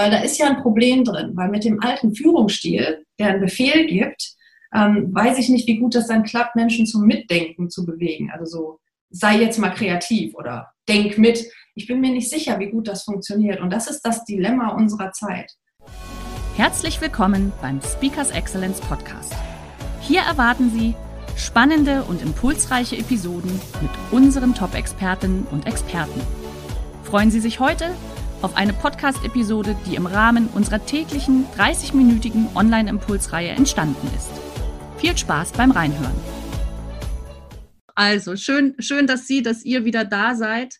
Weil da ist ja ein Problem drin, weil mit dem alten Führungsstil, der einen Befehl gibt, ähm, weiß ich nicht, wie gut das dann klappt, Menschen zum Mitdenken zu bewegen. Also so, sei jetzt mal kreativ oder denk mit. Ich bin mir nicht sicher, wie gut das funktioniert. Und das ist das Dilemma unserer Zeit. Herzlich willkommen beim Speakers Excellence Podcast. Hier erwarten Sie spannende und impulsreiche Episoden mit unseren Top-Expertinnen und Experten. Freuen Sie sich heute auf eine Podcast-Episode, die im Rahmen unserer täglichen 30-minütigen Online-Impulsreihe entstanden ist. Viel Spaß beim Reinhören. Also schön, schön, dass Sie, dass ihr wieder da seid.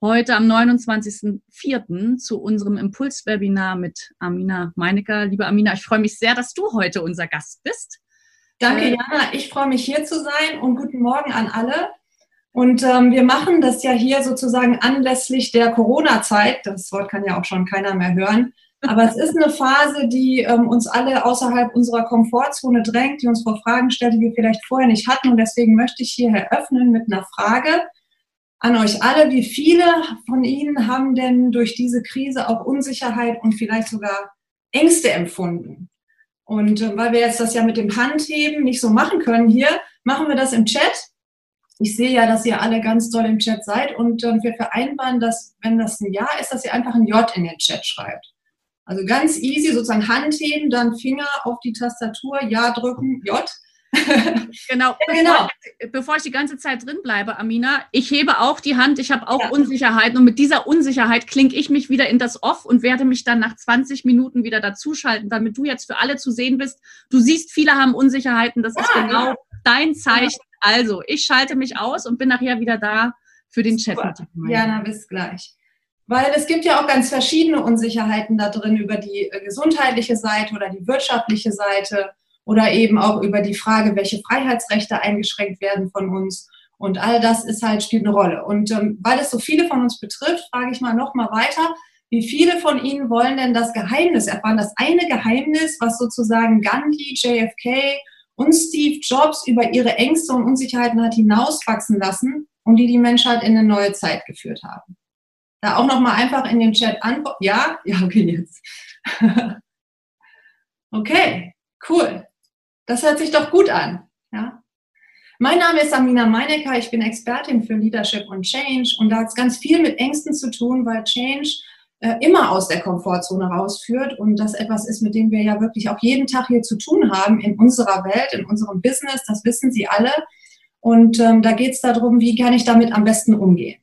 Heute am 29.04. zu unserem Impulswebinar mit Amina Meinecker. Liebe Amina, ich freue mich sehr, dass du heute unser Gast bist. Danke, Jana. Ich freue mich hier zu sein und guten Morgen an alle. Und ähm, wir machen das ja hier sozusagen anlässlich der Corona-Zeit. Das Wort kann ja auch schon keiner mehr hören. Aber es ist eine Phase, die ähm, uns alle außerhalb unserer Komfortzone drängt, die uns vor Fragen stellt, die wir vielleicht vorher nicht hatten. Und deswegen möchte ich hier eröffnen mit einer Frage an euch alle. Wie viele von Ihnen haben denn durch diese Krise auch Unsicherheit und vielleicht sogar Ängste empfunden? Und äh, weil wir jetzt das ja mit dem Handheben nicht so machen können hier, machen wir das im Chat ich sehe ja, dass ihr alle ganz doll im Chat seid und äh, wir vereinbaren, dass, wenn das ein Ja ist, dass ihr einfach ein J in den Chat schreibt. Also ganz easy, sozusagen Hand heben, dann Finger auf die Tastatur, Ja drücken, J. genau, bevor, genau. Ich, bevor ich die ganze Zeit drin bleibe, Amina, ich hebe auch die Hand, ich habe auch ja. Unsicherheiten und mit dieser Unsicherheit klinge ich mich wieder in das Off und werde mich dann nach 20 Minuten wieder dazuschalten, damit du jetzt für alle zu sehen bist. Du siehst, viele haben Unsicherheiten, das ja, ist genau ja. dein Zeichen. Also, ich schalte mich aus und bin nachher wieder da für den Chat. Ja, na, bis gleich. Weil es gibt ja auch ganz verschiedene Unsicherheiten da drin über die äh, gesundheitliche Seite oder die wirtschaftliche Seite oder eben auch über die Frage, welche Freiheitsrechte eingeschränkt werden von uns. Und all das ist halt, spielt eine Rolle. Und ähm, weil es so viele von uns betrifft, frage ich mal noch mal weiter. Wie viele von Ihnen wollen denn das Geheimnis erfahren? Das eine Geheimnis, was sozusagen Gandhi, JFK und Steve Jobs über ihre Ängste und Unsicherheiten hat hinauswachsen lassen und die die Menschheit in eine neue Zeit geführt haben. Da auch nochmal einfach in den Chat antworten. Ja? Ja, okay, jetzt. okay, cool. Das hört sich doch gut an. Ja? Mein Name ist Amina Meinecker, ich bin Expertin für Leadership und Change und da hat es ganz viel mit Ängsten zu tun, weil Change äh, immer aus der Komfortzone rausführt und das etwas ist, mit dem wir ja wirklich auch jeden Tag hier zu tun haben in unserer Welt, in unserem Business, das wissen Sie alle. Und ähm, da geht es darum, wie kann ich damit am besten umgehen.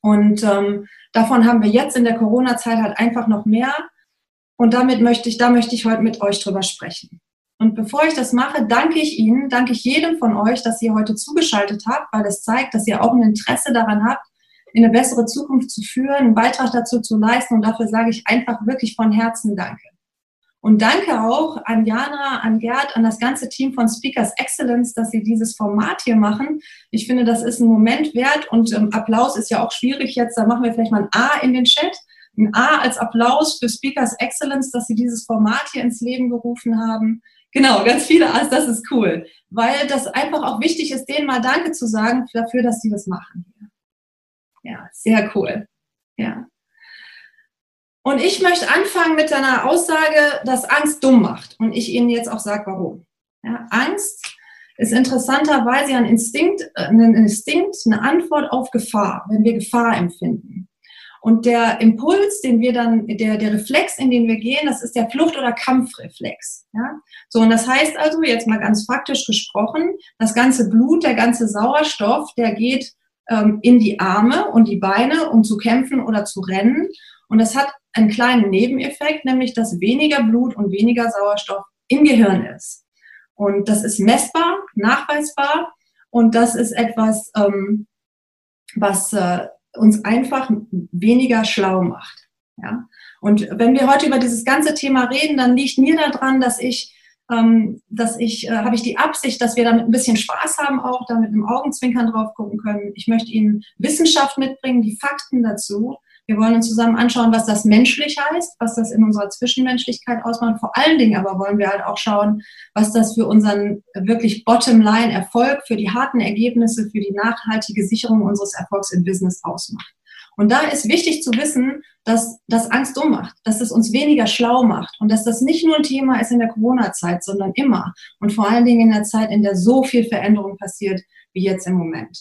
Und ähm, davon haben wir jetzt in der Corona-Zeit halt einfach noch mehr. Und damit möchte ich, da möchte ich heute mit euch drüber sprechen. Und bevor ich das mache, danke ich Ihnen, danke ich jedem von euch, dass ihr heute zugeschaltet habt, weil es zeigt, dass ihr auch ein Interesse daran habt, in eine bessere Zukunft zu führen, einen Beitrag dazu zu leisten. Und dafür sage ich einfach wirklich von Herzen Danke. Und danke auch an Jana, an Gerd, an das ganze Team von Speakers Excellence, dass sie dieses Format hier machen. Ich finde, das ist ein Moment wert und ähm, Applaus ist ja auch schwierig jetzt. Da machen wir vielleicht mal ein A in den Chat. Ein A als Applaus für Speakers Excellence, dass sie dieses Format hier ins Leben gerufen haben. Genau, ganz viele A's, das ist cool. Weil das einfach auch wichtig ist, denen mal Danke zu sagen dafür, dass sie das machen. Ja, sehr cool. Ja. Und ich möchte anfangen mit einer Aussage, dass Angst dumm macht. Und ich Ihnen jetzt auch sage, warum. Ja, Angst ist interessanterweise ein Instinkt, äh, ein Instinkt, eine Antwort auf Gefahr, wenn wir Gefahr empfinden. Und der Impuls, den wir dann, der, der Reflex, in den wir gehen, das ist der Flucht- oder Kampfreflex. Ja? So, und das heißt also, jetzt mal ganz faktisch gesprochen, das ganze Blut, der ganze Sauerstoff, der geht ähm, in die Arme und die Beine, um zu kämpfen oder zu rennen. Und das hat einen kleinen Nebeneffekt, nämlich dass weniger Blut und weniger Sauerstoff im Gehirn ist. Und das ist messbar, nachweisbar und das ist etwas, ähm, was äh, uns einfach weniger schlau macht. Ja? Und wenn wir heute über dieses ganze Thema reden, dann liegt mir daran, dass ich, ähm, dass ich, äh, habe ich die Absicht, dass wir damit ein bisschen Spaß haben, auch damit im Augenzwinkern drauf gucken können. Ich möchte Ihnen Wissenschaft mitbringen, die Fakten dazu. Wir wollen uns zusammen anschauen, was das menschlich heißt, was das in unserer Zwischenmenschlichkeit ausmacht. Vor allen Dingen aber wollen wir halt auch schauen, was das für unseren wirklich Bottom-Line-Erfolg, für die harten Ergebnisse, für die nachhaltige Sicherung unseres Erfolgs im Business ausmacht. Und da ist wichtig zu wissen, dass das Angst dumm macht, dass es uns weniger schlau macht und dass das nicht nur ein Thema ist in der Corona-Zeit, sondern immer und vor allen Dingen in der Zeit, in der so viel Veränderung passiert wie jetzt im Moment.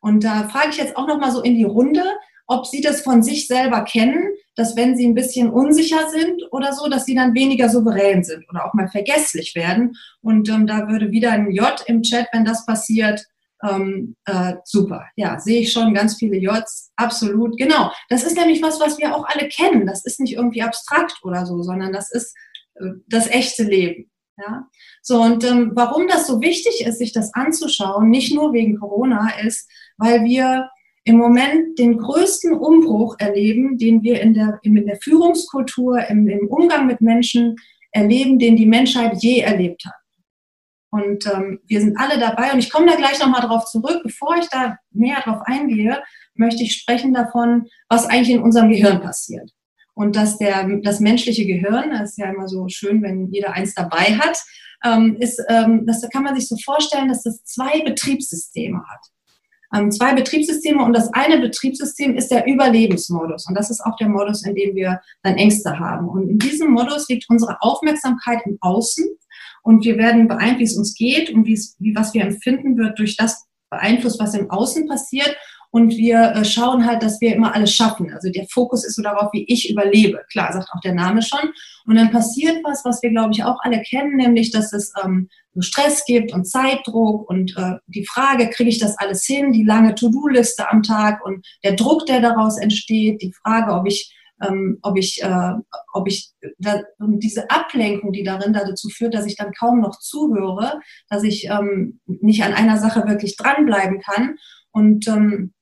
Und da frage ich jetzt auch noch mal so in die Runde, ob Sie das von sich selber kennen, dass wenn Sie ein bisschen unsicher sind oder so, dass Sie dann weniger souverän sind oder auch mal vergesslich werden. Und ähm, da würde wieder ein J im Chat, wenn das passiert, ähm, äh, super. Ja, sehe ich schon ganz viele Js. Absolut. Genau. Das ist nämlich was, was wir auch alle kennen. Das ist nicht irgendwie abstrakt oder so, sondern das ist äh, das echte Leben. Ja. So, und ähm, warum das so wichtig ist, sich das anzuschauen, nicht nur wegen Corona, ist, weil wir im Moment den größten Umbruch erleben, den wir in der, in der Führungskultur, im, im Umgang mit Menschen erleben, den die Menschheit je erlebt hat. Und ähm, wir sind alle dabei und ich komme da gleich nochmal drauf zurück. Bevor ich da näher drauf eingehe, möchte ich sprechen davon, was eigentlich in unserem Gehirn passiert. Und dass der, das menschliche Gehirn, das ist ja immer so schön, wenn jeder eins dabei hat, ähm, ist, ähm, das kann man sich so vorstellen, dass das zwei Betriebssysteme hat. Ähm, zwei Betriebssysteme und das eine Betriebssystem ist der Überlebensmodus. Und das ist auch der Modus, in dem wir dann Ängste haben. Und in diesem Modus liegt unsere Aufmerksamkeit im Außen und wir werden beeinflusst, wie es uns geht und wie, was wir empfinden wird durch das beeinflusst, was im Außen passiert. Und wir äh, schauen halt, dass wir immer alles schaffen. Also der Fokus ist so darauf, wie ich überlebe. Klar, sagt auch der Name schon. Und dann passiert was, was wir, glaube ich, auch alle kennen, nämlich, dass es ähm, so Stress gibt und Zeitdruck und äh, die Frage, kriege ich das alles hin, die lange To-Do-Liste am Tag und der Druck, der daraus entsteht, die Frage, ob ich ähm, ob ich, äh, ob ich da, diese Ablenkung, die darin dazu führt, dass ich dann kaum noch zuhöre, dass ich ähm, nicht an einer Sache wirklich dranbleiben kann. Und ähm,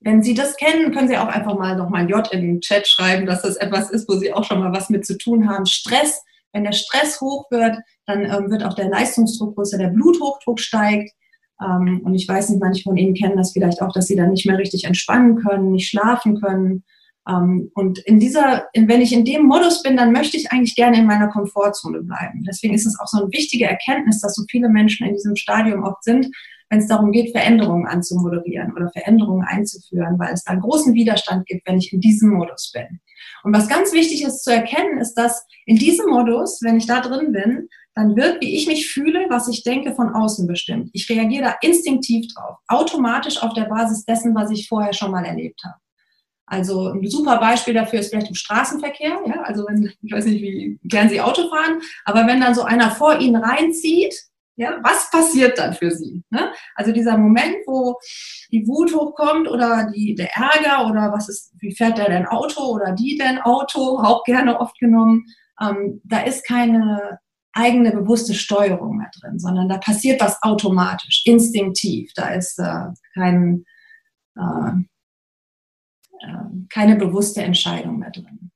wenn Sie das kennen, können Sie auch einfach mal nochmal ein J in den Chat schreiben, dass das etwas ist, wo Sie auch schon mal was mit zu tun haben. Stress, wenn der Stress hoch wird, dann ähm, wird auch der Leistungsdruck größer, der Bluthochdruck steigt. Ähm, und ich weiß nicht, manche von Ihnen kennen das vielleicht auch, dass Sie dann nicht mehr richtig entspannen können, nicht schlafen können. Ähm, und in dieser, wenn ich in dem Modus bin, dann möchte ich eigentlich gerne in meiner Komfortzone bleiben. Deswegen ist es auch so eine wichtige Erkenntnis, dass so viele Menschen in diesem Stadium oft sind, wenn es darum geht, Veränderungen anzumoderieren oder Veränderungen einzuführen, weil es da einen großen Widerstand gibt, wenn ich in diesem Modus bin. Und was ganz wichtig ist zu erkennen, ist, dass in diesem Modus, wenn ich da drin bin, dann wird, wie ich mich fühle, was ich denke, von außen bestimmt. Ich reagiere da instinktiv drauf, automatisch auf der Basis dessen, was ich vorher schon mal erlebt habe. Also ein super Beispiel dafür ist vielleicht im Straßenverkehr. Ja? Also wenn, ich weiß nicht, wie gern Sie Auto fahren, aber wenn dann so einer vor Ihnen reinzieht, ja, was passiert dann für Sie? Ne? Also dieser Moment, wo die Wut hochkommt oder die, der Ärger oder was ist, wie fährt der denn Auto oder die denn Auto, auch gerne oft genommen, ähm, da ist keine eigene bewusste Steuerung mehr drin, sondern da passiert was automatisch, instinktiv. Da ist äh, kein, äh, keine bewusste Entscheidung mehr drin.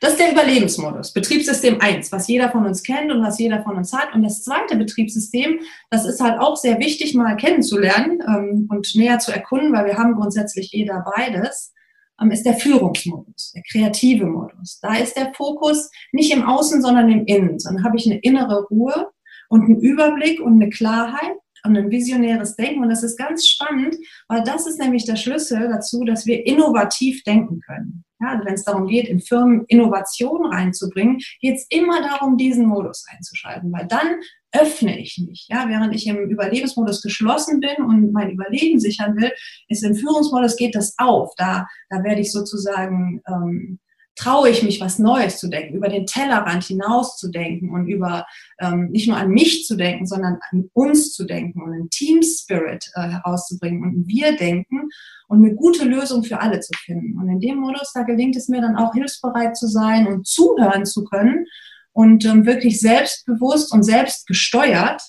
Das ist der Überlebensmodus, Betriebssystem 1, was jeder von uns kennt und was jeder von uns hat. Und das zweite Betriebssystem, das ist halt auch sehr wichtig mal kennenzulernen ähm, und näher zu erkunden, weil wir haben grundsätzlich jeder beides, ähm, ist der Führungsmodus, der kreative Modus. Da ist der Fokus nicht im Außen, sondern im Innen. Sondern habe ich eine innere Ruhe und einen Überblick und eine Klarheit und ein visionäres Denken. Und das ist ganz spannend, weil das ist nämlich der Schlüssel dazu, dass wir innovativ denken können. Ja, also wenn es darum geht, in Firmen Innovation reinzubringen, geht es immer darum, diesen Modus einzuschalten, weil dann öffne ich mich. Ja, während ich im Überlebensmodus geschlossen bin und mein Überleben sichern will, ist im Führungsmodus geht das auf. Da, da werde ich sozusagen ähm, traue ich mich, was Neues zu denken, über den Tellerrand hinaus zu denken und über ähm, nicht nur an mich zu denken, sondern an uns zu denken und einen Team Spirit äh, herauszubringen und Wir denken und eine gute Lösung für alle zu finden. Und in dem Modus, da gelingt es mir dann auch hilfsbereit zu sein und zuhören zu können und ähm, wirklich selbstbewusst und selbstgesteuert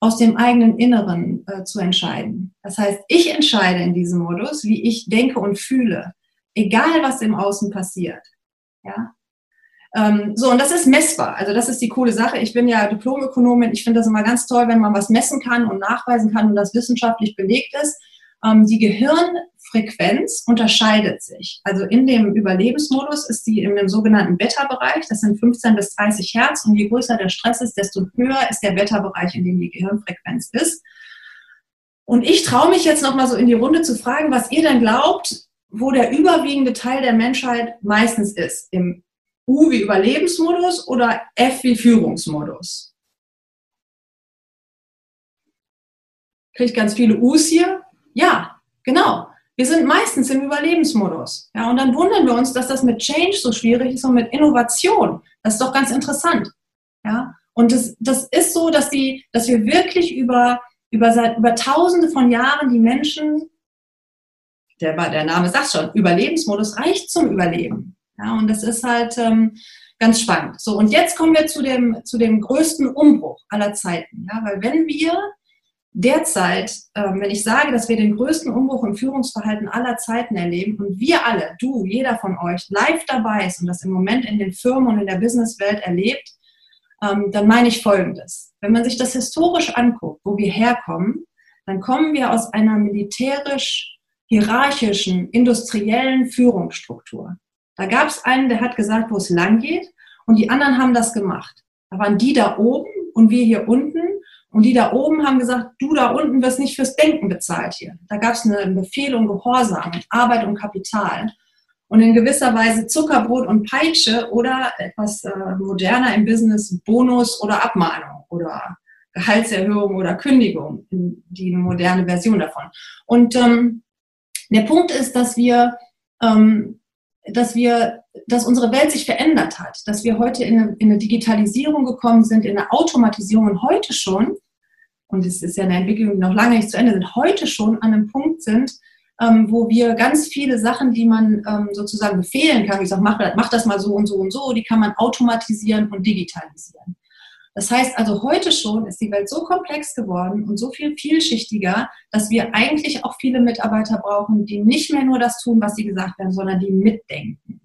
aus dem eigenen Inneren äh, zu entscheiden. Das heißt, ich entscheide in diesem Modus, wie ich denke und fühle, egal was im Außen passiert. Ja? Ähm, so, und das ist messbar. Also das ist die coole Sache. Ich bin ja Diplomökonomin. Ich finde das immer ganz toll, wenn man was messen kann und nachweisen kann und das wissenschaftlich belegt ist. Ähm, die Gehirnfrequenz unterscheidet sich. Also in dem Überlebensmodus ist die in dem sogenannten Beta-Bereich. Das sind 15 bis 30 Hertz. Und je größer der Stress ist, desto höher ist der Beta-Bereich, in dem die Gehirnfrequenz ist. Und ich traue mich jetzt noch mal so in die Runde zu fragen, was ihr denn glaubt, wo der überwiegende Teil der Menschheit meistens ist. Im U wie Überlebensmodus oder F wie Führungsmodus? Kriege ich ganz viele U's hier? Ja, genau. Wir sind meistens im Überlebensmodus. Ja, und dann wundern wir uns, dass das mit Change so schwierig ist und mit Innovation. Das ist doch ganz interessant. Ja, und das, das ist so, dass, die, dass wir wirklich über, über, seit, über tausende von Jahren die Menschen, der, der Name sagt schon, Überlebensmodus reicht zum Überleben. Ja, und das ist halt ähm, ganz spannend. So, und jetzt kommen wir zu dem, zu dem größten Umbruch aller Zeiten. Ja, weil wenn wir derzeit, ähm, wenn ich sage, dass wir den größten Umbruch im Führungsverhalten aller Zeiten erleben und wir alle, du, jeder von euch, live dabei ist und das im Moment in den Firmen und in der Businesswelt erlebt, ähm, dann meine ich Folgendes. Wenn man sich das historisch anguckt, wo wir herkommen, dann kommen wir aus einer militärisch hierarchischen, industriellen Führungsstruktur. Da gab es einen, der hat gesagt, wo es lang geht, und die anderen haben das gemacht. Da waren die da oben und wir hier unten. Und die da oben haben gesagt, du da unten wirst nicht fürs Denken bezahlt hier. Da gab es eine Befehl und Gehorsam, Arbeit und Kapital. Und in gewisser Weise Zuckerbrot und Peitsche oder etwas äh, moderner im Business Bonus oder Abmahnung oder Gehaltserhöhung oder Kündigung, die moderne Version davon. Und ähm, der Punkt ist, dass wir ähm, dass wir, dass unsere Welt sich verändert hat, dass wir heute in eine, in eine Digitalisierung gekommen sind, in eine Automatisierung und heute schon, und es ist ja eine Entwicklung, die noch lange nicht zu Ende sind, heute schon an einem Punkt sind, ähm, wo wir ganz viele Sachen, die man ähm, sozusagen befehlen kann, wie gesagt, mach, mach das mal so und so und so, die kann man automatisieren und digitalisieren. Das heißt also, heute schon ist die Welt so komplex geworden und so viel vielschichtiger, dass wir eigentlich auch viele Mitarbeiter brauchen, die nicht mehr nur das tun, was sie gesagt haben, sondern die mitdenken.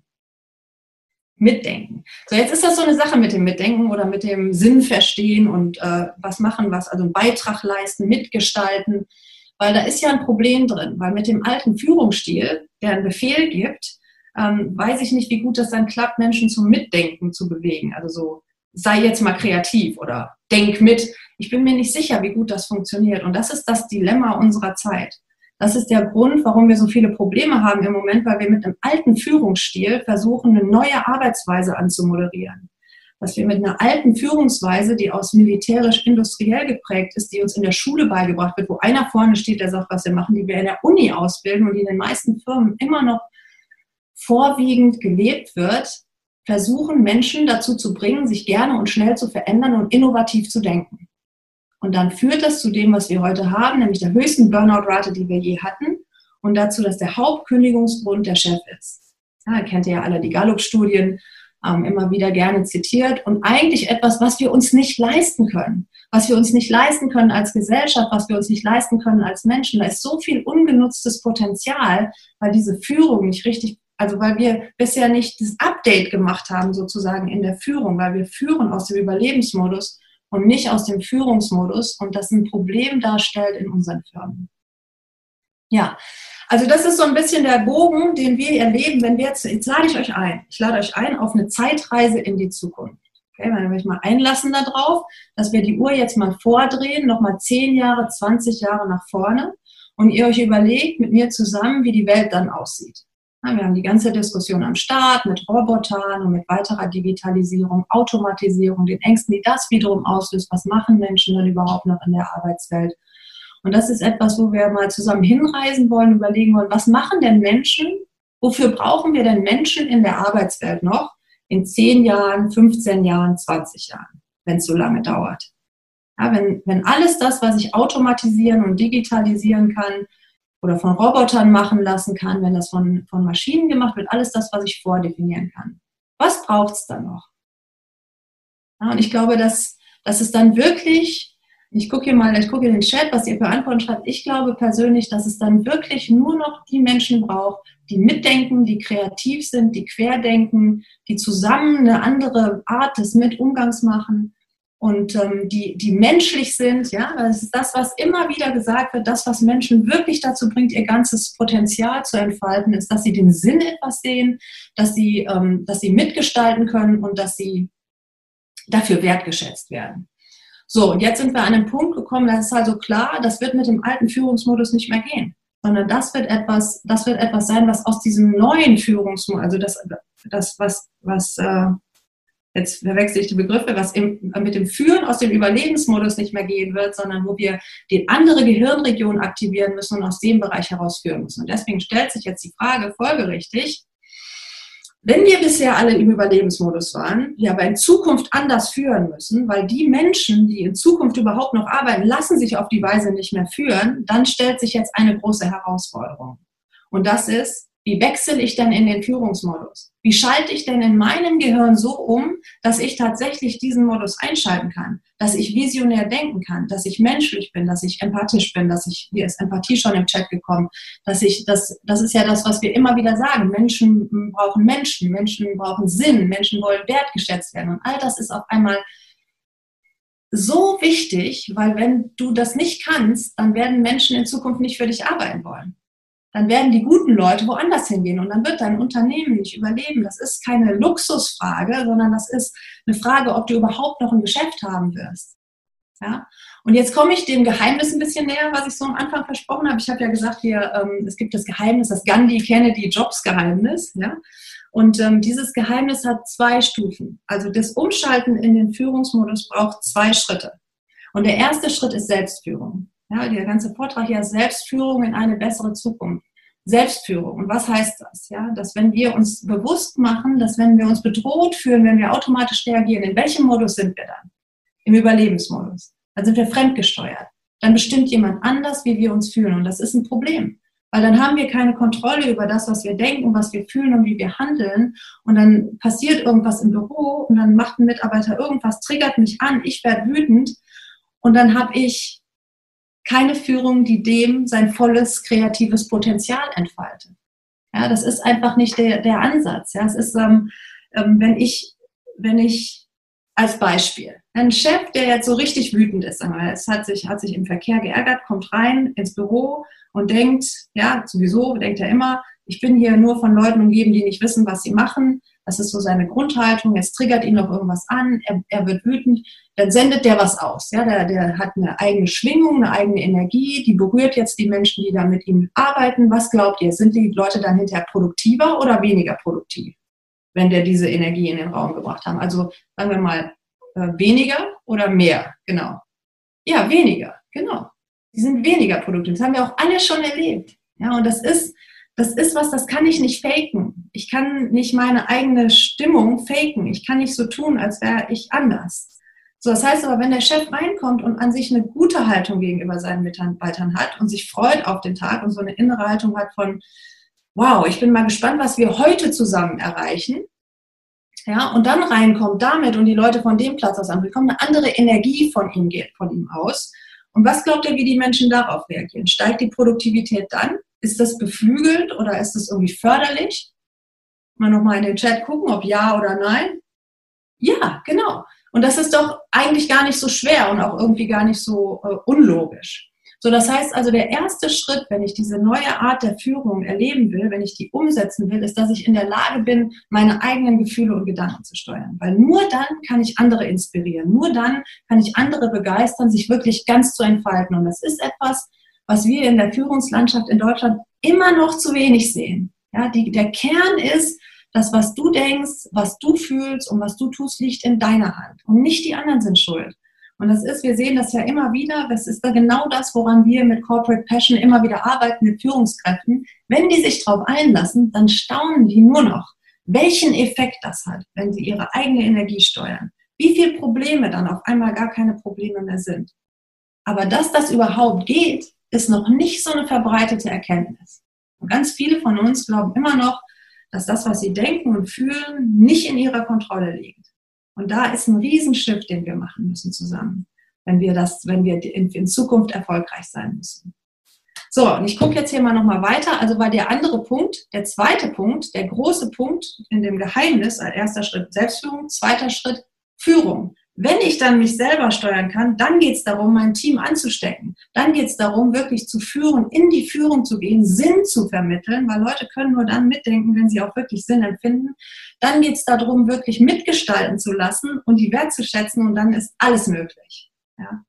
Mitdenken. So, jetzt ist das so eine Sache mit dem Mitdenken oder mit dem Sinn verstehen und äh, was machen, was, also einen Beitrag leisten, mitgestalten, weil da ist ja ein Problem drin, weil mit dem alten Führungsstil, der einen Befehl gibt, ähm, weiß ich nicht, wie gut das dann klappt, Menschen zum Mitdenken zu bewegen. Also so sei jetzt mal kreativ oder denk mit. Ich bin mir nicht sicher, wie gut das funktioniert. Und das ist das Dilemma unserer Zeit. Das ist der Grund, warum wir so viele Probleme haben im Moment, weil wir mit einem alten Führungsstil versuchen, eine neue Arbeitsweise anzumoderieren. Dass wir mit einer alten Führungsweise, die aus militärisch-industriell geprägt ist, die uns in der Schule beigebracht wird, wo einer vorne steht, der sagt, was wir machen, die wir in der Uni ausbilden und die in den meisten Firmen immer noch vorwiegend gelebt wird, versuchen, Menschen dazu zu bringen, sich gerne und schnell zu verändern und innovativ zu denken. Und dann führt das zu dem, was wir heute haben, nämlich der höchsten Burnout-Rate, die wir je hatten, und dazu, dass der Hauptkündigungsgrund der Chef ist. Ja, kennt ihr ja alle die Gallup-Studien, ähm, immer wieder gerne zitiert und eigentlich etwas, was wir uns nicht leisten können, was wir uns nicht leisten können als Gesellschaft, was wir uns nicht leisten können als Menschen. Da ist so viel ungenutztes Potenzial, weil diese Führung nicht richtig also weil wir bisher nicht das Update gemacht haben sozusagen in der Führung, weil wir führen aus dem Überlebensmodus und nicht aus dem Führungsmodus und das ein Problem darstellt in unseren Firmen. Ja, also das ist so ein bisschen der Bogen, den wir erleben, wenn wir jetzt, jetzt lade ich euch ein, ich lade euch ein auf eine Zeitreise in die Zukunft. Okay, wenn wir euch mal einlassen darauf, dass wir die Uhr jetzt mal vordrehen, nochmal 10 Jahre, 20 Jahre nach vorne und ihr euch überlegt mit mir zusammen, wie die Welt dann aussieht. Wir haben die ganze Diskussion am Start mit Robotern und mit weiterer Digitalisierung, Automatisierung, den Ängsten, die das wiederum auslöst. Was machen Menschen dann überhaupt noch in der Arbeitswelt? Und das ist etwas, wo wir mal zusammen hinreisen wollen, überlegen wollen, was machen denn Menschen? Wofür brauchen wir denn Menschen in der Arbeitswelt noch in 10 Jahren, 15 Jahren, 20 Jahren, wenn es so lange dauert? Ja, wenn, wenn alles das, was ich automatisieren und digitalisieren kann, oder von Robotern machen lassen kann, wenn das von, von Maschinen gemacht wird, alles das, was ich vordefinieren kann. Was braucht es da noch? Ja, und ich glaube, dass, dass es dann wirklich Ich gucke hier mal, ich gucke in den Chat, was ihr für Antworten schreibt. Ich glaube persönlich, dass es dann wirklich nur noch die Menschen braucht, die mitdenken, die kreativ sind, die querdenken, die zusammen eine andere Art des Mitumgangs machen und ähm, die, die menschlich sind. Ja, das ist das, was immer wieder gesagt wird. Das, was Menschen wirklich dazu bringt, ihr ganzes Potenzial zu entfalten, ist, dass sie den Sinn etwas sehen, dass sie, ähm, dass sie mitgestalten können und dass sie dafür wertgeschätzt werden. So, und jetzt sind wir an einen Punkt gekommen, das ist also klar, das wird mit dem alten Führungsmodus nicht mehr gehen, sondern das wird etwas, das wird etwas sein, was aus diesem neuen Führungsmodus, also das, das was, was, äh, jetzt verwechsel ich die Begriffe, was im, mit dem Führen aus dem Überlebensmodus nicht mehr gehen wird, sondern wo wir die andere Gehirnregion aktivieren müssen und aus dem Bereich heraus führen müssen. Und deswegen stellt sich jetzt die Frage folgerichtig, wenn wir bisher alle im Überlebensmodus waren, wir aber in Zukunft anders führen müssen, weil die Menschen, die in Zukunft überhaupt noch arbeiten, lassen sich auf die Weise nicht mehr führen, dann stellt sich jetzt eine große Herausforderung. Und das ist, wie wechsle ich denn in den Führungsmodus? Wie schalte ich denn in meinem Gehirn so um, dass ich tatsächlich diesen Modus einschalten kann, dass ich visionär denken kann, dass ich menschlich bin, dass ich empathisch bin, dass ich, hier ist Empathie schon im Chat gekommen, dass ich, das, das ist ja das, was wir immer wieder sagen. Menschen brauchen Menschen, Menschen brauchen Sinn, Menschen wollen wertgeschätzt werden. Und all das ist auf einmal so wichtig, weil wenn du das nicht kannst, dann werden Menschen in Zukunft nicht für dich arbeiten wollen dann werden die guten Leute woanders hingehen und dann wird dein Unternehmen nicht überleben. Das ist keine Luxusfrage, sondern das ist eine Frage, ob du überhaupt noch ein Geschäft haben wirst. Ja? Und jetzt komme ich dem Geheimnis ein bisschen näher, was ich so am Anfang versprochen habe. Ich habe ja gesagt, hier, ähm, es gibt das Geheimnis, das Gandhi-Kennedy-Jobs-Geheimnis. Ja? Und ähm, dieses Geheimnis hat zwei Stufen. Also das Umschalten in den Führungsmodus braucht zwei Schritte. Und der erste Schritt ist Selbstführung. Ja, der ganze Vortrag ist Selbstführung in eine bessere Zukunft. Selbstführung. Und was heißt das? Ja, dass wenn wir uns bewusst machen, dass wenn wir uns bedroht fühlen, wenn wir automatisch reagieren, in welchem Modus sind wir dann? Im Überlebensmodus. Dann sind wir fremdgesteuert. Dann bestimmt jemand anders, wie wir uns fühlen. Und das ist ein Problem. Weil dann haben wir keine Kontrolle über das, was wir denken, was wir fühlen und wie wir handeln. Und dann passiert irgendwas im Büro und dann macht ein Mitarbeiter irgendwas, triggert mich an, ich werde wütend. Und dann habe ich keine Führung, die dem sein volles kreatives Potenzial entfaltet. Ja, das ist einfach nicht der, der Ansatz. Ja, es ist, ähm, ähm, wenn ich, wenn ich als Beispiel, ein Chef, der jetzt so richtig wütend ist, es hat sich, hat sich im Verkehr geärgert, kommt rein ins Büro und denkt, ja, sowieso denkt er immer, ich bin hier nur von Leuten umgeben, die nicht wissen, was sie machen. Das ist so seine Grundhaltung. Es triggert ihn noch irgendwas an. Er, er wird wütend. Dann sendet der was aus. Ja, der, der hat eine eigene Schwingung, eine eigene Energie. Die berührt jetzt die Menschen, die da mit ihm arbeiten. Was glaubt ihr? Sind die Leute dann hinterher produktiver oder weniger produktiv, wenn der diese Energie in den Raum gebracht haben? Also sagen wir mal äh, weniger oder mehr? Genau. Ja, weniger. Genau. Die sind weniger produktiv. Das haben wir auch alle schon erlebt. Ja, und das ist das ist was, das kann ich nicht faken. Ich kann nicht meine eigene Stimmung faken. Ich kann nicht so tun, als wäre ich anders. So, das heißt aber, wenn der Chef reinkommt und an sich eine gute Haltung gegenüber seinen Mitarbeitern hat und sich freut auf den Tag und so eine innere Haltung hat von, wow, ich bin mal gespannt, was wir heute zusammen erreichen. Ja, und dann reinkommt damit und die Leute von dem Platz aus an, bekommen eine andere Energie von ihm, von ihm aus. Und was glaubt ihr, wie die Menschen darauf reagieren? Steigt die Produktivität dann? Ist das beflügelt oder ist das irgendwie förderlich? Mal nochmal in den Chat gucken, ob ja oder nein. Ja, genau. Und das ist doch eigentlich gar nicht so schwer und auch irgendwie gar nicht so äh, unlogisch. So, das heißt also, der erste Schritt, wenn ich diese neue Art der Führung erleben will, wenn ich die umsetzen will, ist, dass ich in der Lage bin, meine eigenen Gefühle und Gedanken zu steuern. Weil nur dann kann ich andere inspirieren. Nur dann kann ich andere begeistern, sich wirklich ganz zu entfalten. Und das ist etwas, was wir in der Führungslandschaft in Deutschland immer noch zu wenig sehen. Ja, die, der Kern ist, das, was du denkst, was du fühlst und was du tust, liegt in deiner Hand. Und nicht die anderen sind schuld. Und das ist, wir sehen das ja immer wieder, das ist da genau das, woran wir mit Corporate Passion immer wieder arbeiten, mit Führungskräften. Wenn die sich darauf einlassen, dann staunen die nur noch, welchen Effekt das hat, wenn sie ihre eigene Energie steuern. Wie viele Probleme dann auf einmal gar keine Probleme mehr sind. Aber dass das überhaupt geht, ist noch nicht so eine verbreitete Erkenntnis. Und ganz viele von uns glauben immer noch, dass das, was sie denken und fühlen, nicht in ihrer Kontrolle liegt. Und da ist ein Riesenschiff, den wir machen müssen zusammen. wenn wir das, wenn wir in, Zukunft erfolgreich sein müssen. So, und ich gucke jetzt hier mal nochmal weiter. Also war der andere Punkt, der zweite Punkt, der große Punkt in dem Geheimnis, als erster Schritt Selbstführung, zweiter Schritt Führung. Wenn ich dann mich selber steuern kann, dann geht es darum, mein Team anzustecken. Dann geht es darum, wirklich zu führen, in die Führung zu gehen, Sinn zu vermitteln, weil Leute können nur dann mitdenken, wenn sie auch wirklich Sinn empfinden. Dann geht es darum, wirklich mitgestalten zu lassen und die wertzuschätzen und dann ist alles möglich. Ja.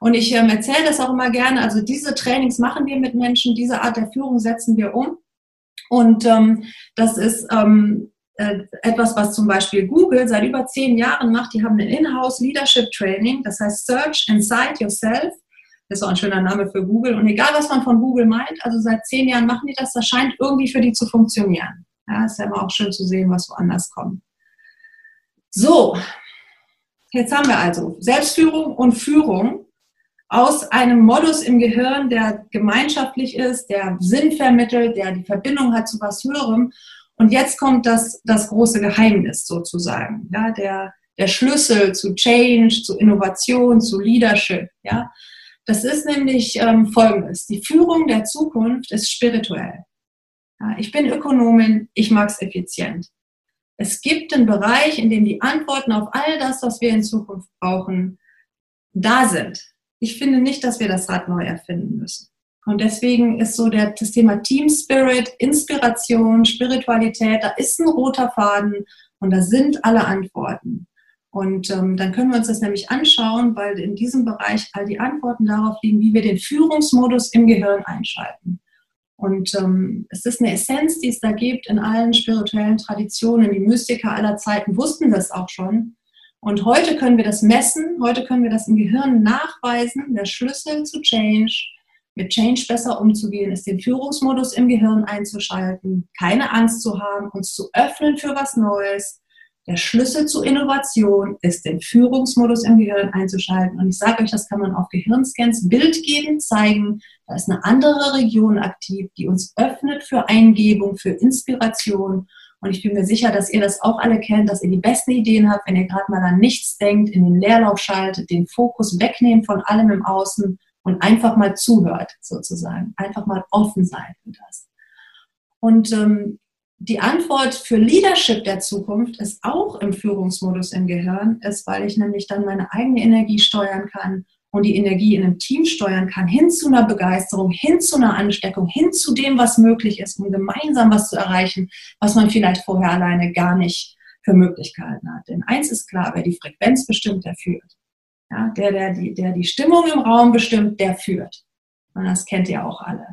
Und ich ähm, erzähle das auch immer gerne. Also diese Trainings machen wir mit Menschen, diese Art der Führung setzen wir um. Und ähm, das ist ähm, äh, etwas, was zum Beispiel Google seit über zehn Jahren macht. Die haben ein Inhouse Leadership Training, das heißt Search Inside Yourself. Das ist auch ein schöner Name für Google. Und egal, was man von Google meint, also seit zehn Jahren machen die das, das scheint irgendwie für die zu funktionieren. Ja, ist ja immer auch schön zu sehen, was woanders kommt. So, jetzt haben wir also Selbstführung und Führung aus einem Modus im Gehirn, der gemeinschaftlich ist, der Sinn vermittelt, der die Verbindung hat zu was Höherem. Und jetzt kommt das, das große Geheimnis sozusagen, ja, der, der Schlüssel zu Change, zu Innovation, zu Leadership. Ja. Das ist nämlich ähm, Folgendes. Die Führung der Zukunft ist spirituell. Ja, ich bin Ökonomin, ich mag es effizient. Es gibt einen Bereich, in dem die Antworten auf all das, was wir in Zukunft brauchen, da sind. Ich finde nicht, dass wir das Rad neu erfinden müssen. Und deswegen ist so der, das Thema Team Spirit, Inspiration, Spiritualität, da ist ein roter Faden und da sind alle Antworten. Und ähm, dann können wir uns das nämlich anschauen, weil in diesem Bereich all die Antworten darauf liegen, wie wir den Führungsmodus im Gehirn einschalten. Und ähm, es ist eine Essenz, die es da gibt in allen spirituellen Traditionen. Die Mystiker aller Zeiten wussten das auch schon. Und heute können wir das messen, heute können wir das im Gehirn nachweisen. Der Schlüssel zu Change mit Change besser umzugehen, ist den Führungsmodus im Gehirn einzuschalten, keine Angst zu haben, uns zu öffnen für was Neues. Der Schlüssel zu Innovation ist, den Führungsmodus im Gehirn einzuschalten. Und ich sage euch, das kann man auf Gehirnscans bildgebend zeigen. Da ist eine andere Region aktiv, die uns öffnet für Eingebung, für Inspiration. Und ich bin mir sicher, dass ihr das auch alle kennt, dass ihr die besten Ideen habt, wenn ihr gerade mal an nichts denkt, in den Leerlauf schaltet, den Fokus wegnehmt von allem im Außen und einfach mal zuhört, sozusagen. Einfach mal offen sein für das. Und ähm, die Antwort für Leadership der Zukunft ist auch im Führungsmodus im Gehirn, ist, weil ich nämlich dann meine eigene Energie steuern kann und die Energie in einem Team steuern kann, hin zu einer Begeisterung, hin zu einer Ansteckung, hin zu dem, was möglich ist, um gemeinsam was zu erreichen, was man vielleicht vorher alleine gar nicht für Möglichkeiten hat. Denn eins ist klar, wer die Frequenz bestimmt, der führt. Ja, der, der die, der die Stimmung im Raum bestimmt, der führt. Und das kennt ihr auch alle.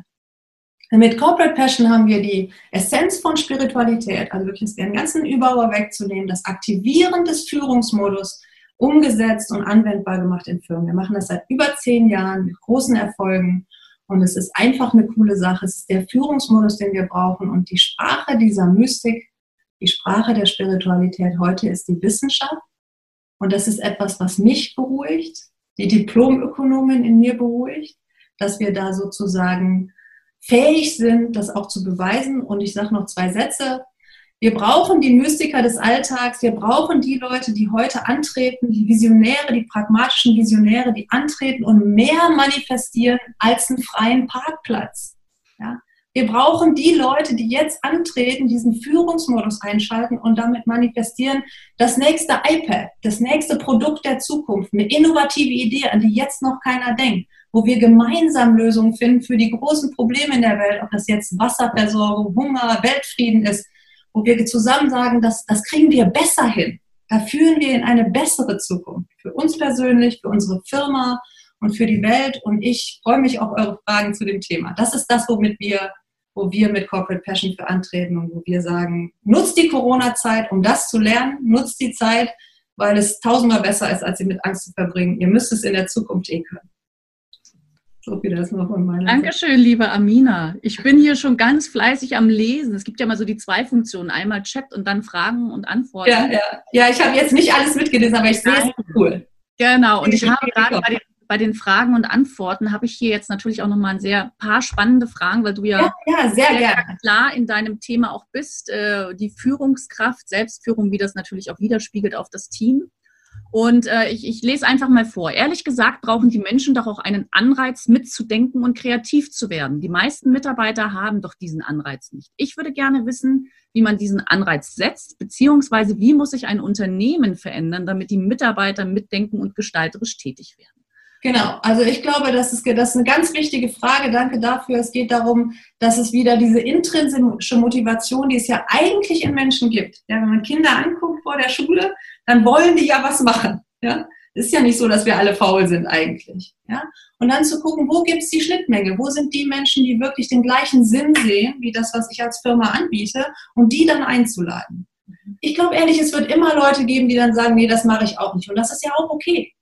mit Corporate Passion haben wir die Essenz von Spiritualität, also wirklich den ganzen Überbau wegzunehmen, das Aktivieren des Führungsmodus umgesetzt und anwendbar gemacht in Firmen. Wir machen das seit über zehn Jahren mit großen Erfolgen und es ist einfach eine coole Sache. Es ist der Führungsmodus, den wir brauchen und die Sprache dieser Mystik, die Sprache der Spiritualität heute ist die Wissenschaft und das ist etwas, was mich beruhigt, die Diplomökonomin in mir beruhigt, dass wir da sozusagen fähig sind, das auch zu beweisen. Und ich sage noch zwei Sätze. Wir brauchen die Mystiker des Alltags, wir brauchen die Leute, die heute antreten, die Visionäre, die pragmatischen Visionäre, die antreten und mehr manifestieren als einen freien Parkplatz. Wir brauchen die Leute, die jetzt antreten, diesen Führungsmodus einschalten und damit manifestieren, das nächste iPad, das nächste Produkt der Zukunft, eine innovative Idee, an die jetzt noch keiner denkt, wo wir gemeinsam Lösungen finden für die großen Probleme in der Welt, ob das jetzt Wasserversorgung, Hunger, Weltfrieden ist, wo wir zusammen sagen, das, das kriegen wir besser hin. Da führen wir in eine bessere Zukunft. Für uns persönlich, für unsere Firma, und für die Welt. Und ich freue mich auf eure Fragen zu dem Thema. Das ist das, womit wir wo wir mit Corporate Passion für antreten und wo wir sagen, nutzt die Corona-Zeit, um das zu lernen, nutzt die Zeit, weil es tausendmal besser ist, als sie mit Angst zu verbringen. Ihr müsst es in der Zukunft eh können. So viel das noch von meiner Dankeschön, Seite. liebe Amina. Ich bin hier schon ganz fleißig am Lesen. Es gibt ja mal so die zwei Funktionen, einmal Chat und dann Fragen und Antworten. Ja, ja. ja ich habe jetzt nicht alles mitgelesen, aber ich sehe es cool. Genau, und ich habe gerade bei den bei den Fragen und Antworten habe ich hier jetzt natürlich auch nochmal ein sehr paar spannende Fragen, weil du ja, ja, ja sehr, sehr klar in deinem Thema auch bist. Äh, die Führungskraft, Selbstführung, wie das natürlich auch widerspiegelt auf das Team. Und äh, ich, ich lese einfach mal vor. Ehrlich gesagt brauchen die Menschen doch auch einen Anreiz, mitzudenken und kreativ zu werden. Die meisten Mitarbeiter haben doch diesen Anreiz nicht. Ich würde gerne wissen, wie man diesen Anreiz setzt, beziehungsweise wie muss sich ein Unternehmen verändern, damit die Mitarbeiter mitdenken und gestalterisch tätig werden. Genau, also ich glaube, das ist, das ist eine ganz wichtige Frage. Danke dafür. Es geht darum, dass es wieder diese intrinsische Motivation, die es ja eigentlich in Menschen gibt. Ja, wenn man Kinder anguckt vor der Schule, dann wollen die ja was machen. Ja, es ist ja nicht so, dass wir alle faul sind eigentlich. Ja, und dann zu gucken, wo gibt es die Schnittmenge? Wo sind die Menschen, die wirklich den gleichen Sinn sehen, wie das, was ich als Firma anbiete, und die dann einzuladen. Ich glaube ehrlich, es wird immer Leute geben, die dann sagen, nee, das mache ich auch nicht. Und das ist ja auch okay.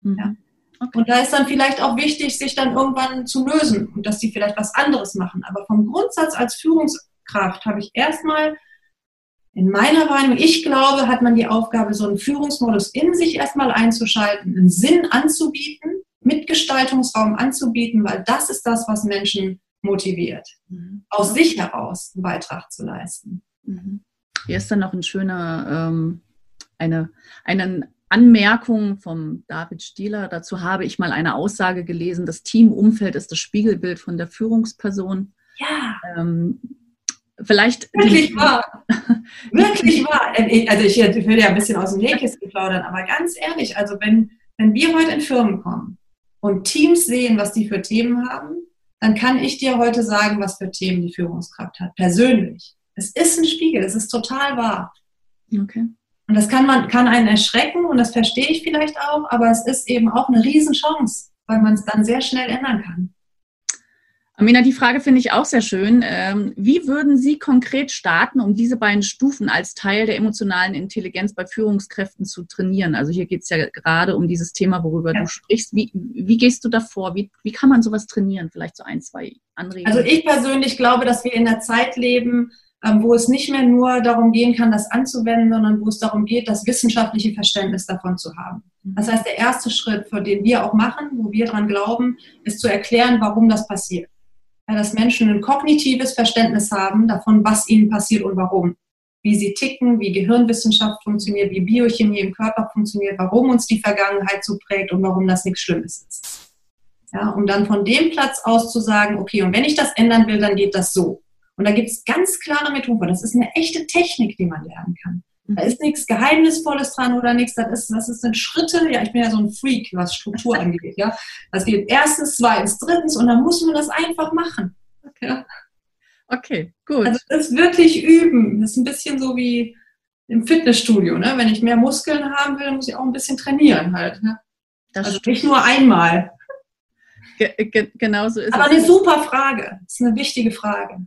Mhm. Ja. Okay. Und da ist dann vielleicht auch wichtig, sich dann irgendwann zu lösen und dass sie vielleicht was anderes machen. Aber vom Grundsatz als Führungskraft habe ich erstmal in meiner Wahrnehmung, ich glaube, hat man die Aufgabe, so einen Führungsmodus in sich erstmal einzuschalten, einen Sinn anzubieten, Mitgestaltungsraum anzubieten, weil das ist das, was Menschen motiviert, mhm. aus sich heraus einen Beitrag zu leisten. Mhm. Hier ist dann noch ein schöner, ähm, eine, einen Anmerkung vom David Stieler. Dazu habe ich mal eine Aussage gelesen, das Teamumfeld ist das Spiegelbild von der Führungsperson. Ja. Ähm, vielleicht. Wirklich wahr. Wirklich wahr. Also ich will ja ein bisschen aus dem Nähkissen plaudern, aber ganz ehrlich, also wenn, wenn wir heute in Firmen kommen und Teams sehen, was die für Themen haben, dann kann ich dir heute sagen, was für Themen die Führungskraft hat. Persönlich. Es ist ein Spiegel, es ist total wahr. Okay. Und das kann man, kann einen erschrecken und das verstehe ich vielleicht auch, aber es ist eben auch eine Riesenchance, weil man es dann sehr schnell ändern kann. Amina, die Frage finde ich auch sehr schön. Ähm, wie würden Sie konkret starten, um diese beiden Stufen als Teil der emotionalen Intelligenz bei Führungskräften zu trainieren? Also hier geht es ja gerade um dieses Thema, worüber ja. du sprichst. Wie, wie gehst du davor? Wie, wie kann man sowas trainieren? Vielleicht so ein, zwei Anregungen. Also ich persönlich glaube, dass wir in der Zeit leben, wo es nicht mehr nur darum gehen kann, das anzuwenden, sondern wo es darum geht, das wissenschaftliche Verständnis davon zu haben. Mhm. Das heißt, der erste Schritt, für den wir auch machen, wo wir dran glauben, ist zu erklären, warum das passiert. Ja, dass Menschen ein kognitives Verständnis haben davon, was ihnen passiert und warum. Wie sie ticken, wie Gehirnwissenschaft funktioniert, wie Biochemie im Körper funktioniert, warum uns die Vergangenheit so prägt und warum das nichts Schlimmes ist. Ja, um dann von dem Platz aus zu sagen, okay, und wenn ich das ändern will, dann geht das so. Und da gibt es ganz klare Methoden. Das ist eine echte Technik, die man lernen kann. Da ist nichts Geheimnisvolles dran oder nichts. Das ist, das sind Schritte. Ja, ich bin ja so ein Freak, was Struktur angeht. Ja, das geht erstens, zweitens, drittens und dann muss man das einfach machen. Okay. Okay, gut. Also das ist wirklich üben. Das ist ein bisschen so wie im Fitnessstudio. Ne? Wenn ich mehr Muskeln haben will, muss ich auch ein bisschen trainieren halt. Ne? also stimmt. nicht nur einmal. Ge ge genau so ist Aber es. Aber eine super Frage. Das ist eine wichtige Frage.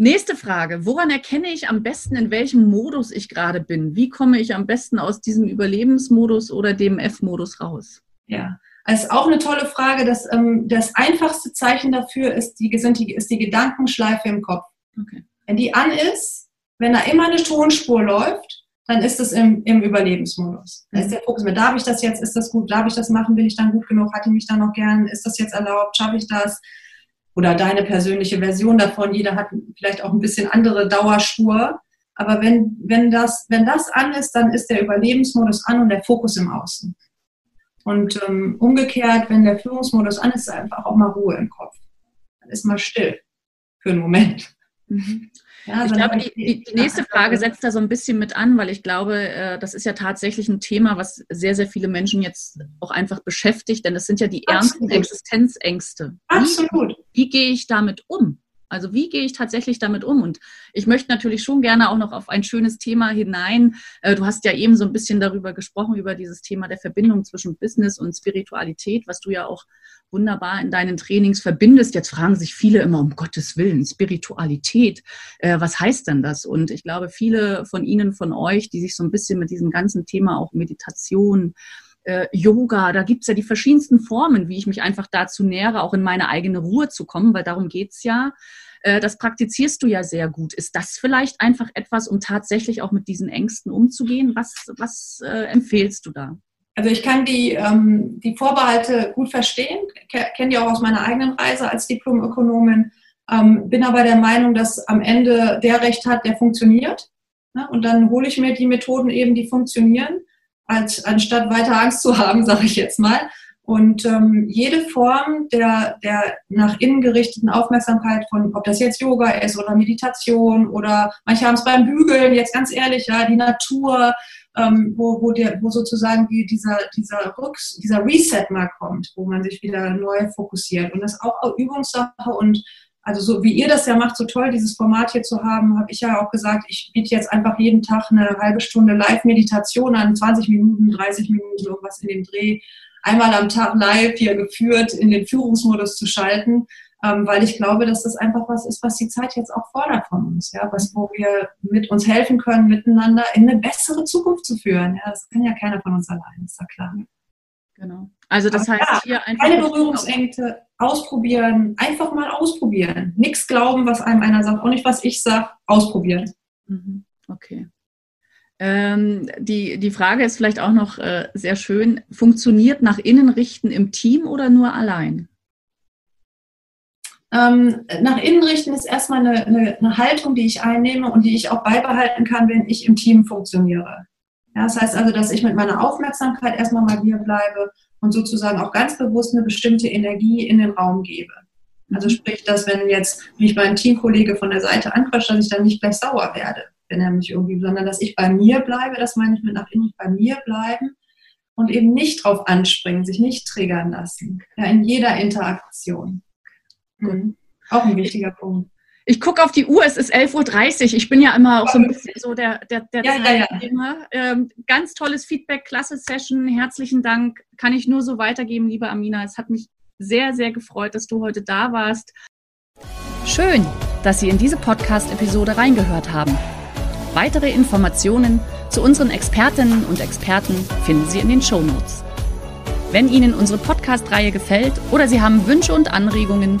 Nächste Frage. Woran erkenne ich am besten, in welchem Modus ich gerade bin? Wie komme ich am besten aus diesem Überlebensmodus oder dem F-Modus raus? Ja, das ist auch eine tolle Frage. Das, ähm, das einfachste Zeichen dafür ist die, sind die, ist die Gedankenschleife im Kopf. Okay. Wenn die an ist, wenn da immer eine Tonspur läuft, dann ist es im, im Überlebensmodus. Da ist der Fokus mehr, darf ich das jetzt, ist das gut, darf ich das machen, bin ich dann gut genug, hat die mich dann noch gern, ist das jetzt erlaubt, schaffe ich das? Oder deine persönliche Version davon. Jeder hat vielleicht auch ein bisschen andere Dauerspur. Aber wenn, wenn, das, wenn das an ist, dann ist der Überlebensmodus an und der Fokus im Außen. Und ähm, umgekehrt, wenn der Führungsmodus an ist, ist einfach auch mal Ruhe im Kopf. Dann ist mal still für einen Moment. Mhm. Ja, ich glaube, die, die, die, nächste Frage setzt da so ein bisschen mit an, weil ich glaube, äh, das ist ja tatsächlich ein Thema, was sehr, sehr viele Menschen jetzt auch einfach beschäftigt, denn es sind ja die Absolut. ernsten Existenzängste. Absolut. Wie, wie gehe ich damit um? Also wie gehe ich tatsächlich damit um? Und ich möchte natürlich schon gerne auch noch auf ein schönes Thema hinein. Äh, du hast ja eben so ein bisschen darüber gesprochen, über dieses Thema der Verbindung zwischen Business und Spiritualität, was du ja auch wunderbar in deinen Trainings verbindest. Jetzt fragen sich viele immer, um Gottes Willen, Spiritualität, äh, was heißt denn das? Und ich glaube, viele von Ihnen, von euch, die sich so ein bisschen mit diesem ganzen Thema auch Meditation, äh, Yoga, da gibt es ja die verschiedensten Formen, wie ich mich einfach dazu nähere, auch in meine eigene Ruhe zu kommen, weil darum geht es ja. Äh, das praktizierst du ja sehr gut. Ist das vielleicht einfach etwas, um tatsächlich auch mit diesen Ängsten umzugehen? Was, was äh, empfehlst du da? Also ich kann die, ähm, die Vorbehalte gut verstehen, kenne die auch aus meiner eigenen Reise als Diplomökonomin, ähm, bin aber der Meinung, dass am Ende der Recht hat, der funktioniert. Ne? Und dann hole ich mir die Methoden eben, die funktionieren. Als anstatt weiter Angst zu haben, sage ich jetzt mal. Und ähm, jede Form der, der nach innen gerichteten Aufmerksamkeit von, ob das jetzt Yoga ist oder Meditation oder manche haben es beim Bügeln, jetzt ganz ehrlich, ja, die Natur, ähm, wo, wo, der, wo sozusagen die, dieser, dieser, Rücks, dieser Reset mal kommt, wo man sich wieder neu fokussiert. Und das ist auch Übungssache und also so wie ihr das ja macht, so toll, dieses Format hier zu haben, habe ich ja auch gesagt, ich biete jetzt einfach jeden Tag eine halbe Stunde Live-Meditation an, 20 Minuten, 30 Minuten, irgendwas in dem Dreh, einmal am Tag live hier geführt, in den Führungsmodus zu schalten, ähm, weil ich glaube, dass das einfach was ist, was die Zeit jetzt auch fordert von uns, ja, was, wo wir mit uns helfen können, miteinander in eine bessere Zukunft zu führen. Ja, das kann ja keiner von uns allein, ist ja klar. Genau. Also das Aber heißt ja, hier einfach. Keine Berührungsängste, ausprobieren, einfach mal ausprobieren. Nichts glauben, was einem einer sagt, auch nicht, was ich sage, ausprobieren. Mhm. Okay. Ähm, die, die Frage ist vielleicht auch noch äh, sehr schön. Funktioniert nach innen richten im Team oder nur allein? Ähm, nach innen richten ist erstmal eine, eine, eine, Haltung, die ich einnehme und die ich auch beibehalten kann, wenn ich im Team funktioniere. Ja, das heißt also, dass ich mit meiner Aufmerksamkeit erstmal mal hier bleibe und sozusagen auch ganz bewusst eine bestimmte Energie in den Raum gebe. Also mhm. sprich, dass wenn jetzt mich mein Teamkollege von der Seite anquatscht, dass ich dann nicht gleich sauer werde, wenn er mich irgendwie, sondern dass ich bei mir bleibe, das meine ich mit nach innen bei mir bleiben und eben nicht drauf anspringen, sich nicht triggern lassen. Ja, in jeder Interaktion. Mhm. Auch ein wichtiger Punkt. Ich gucke auf die Uhr, es ist 11.30 Uhr. Ich bin ja immer auch so ein bisschen so der, der, der ja, ja, ja. Ähm, ganz tolles Feedback, klasse Session. Herzlichen Dank. Kann ich nur so weitergeben, liebe Amina. Es hat mich sehr, sehr gefreut, dass du heute da warst. Schön, dass Sie in diese Podcast-Episode reingehört haben. Weitere Informationen zu unseren Expertinnen und Experten finden Sie in den Show Notes. Wenn Ihnen unsere Podcast-Reihe gefällt oder Sie haben Wünsche und Anregungen,